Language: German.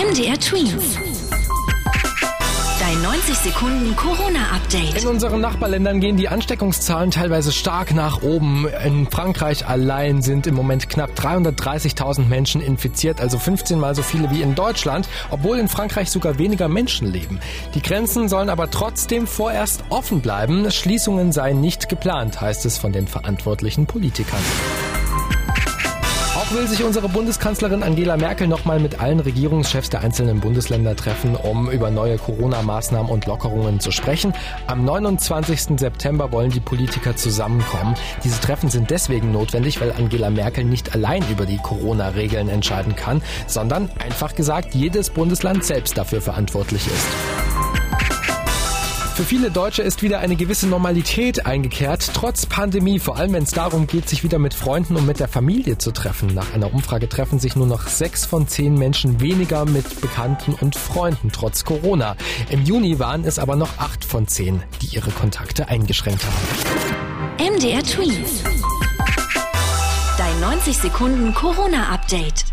MDR Twins. Dein 90 Sekunden Corona-Update. In unseren Nachbarländern gehen die Ansteckungszahlen teilweise stark nach oben. In Frankreich allein sind im Moment knapp 330.000 Menschen infiziert, also 15 mal so viele wie in Deutschland, obwohl in Frankreich sogar weniger Menschen leben. Die Grenzen sollen aber trotzdem vorerst offen bleiben. Schließungen seien nicht geplant, heißt es von den verantwortlichen Politikern. Will sich unsere Bundeskanzlerin Angela Merkel nochmal mit allen Regierungschefs der einzelnen Bundesländer treffen, um über neue Corona-Maßnahmen und Lockerungen zu sprechen. Am 29. September wollen die Politiker zusammenkommen. Diese Treffen sind deswegen notwendig, weil Angela Merkel nicht allein über die Corona-Regeln entscheiden kann, sondern einfach gesagt jedes Bundesland selbst dafür verantwortlich ist. Für viele Deutsche ist wieder eine gewisse Normalität eingekehrt, trotz Pandemie, vor allem wenn es darum geht, sich wieder mit Freunden und mit der Familie zu treffen. Nach einer Umfrage treffen sich nur noch sechs von zehn Menschen weniger mit Bekannten und Freunden, trotz Corona. Im Juni waren es aber noch acht von zehn, die ihre Kontakte eingeschränkt haben. MDR Tweets. Dein 90 Sekunden Corona-Update.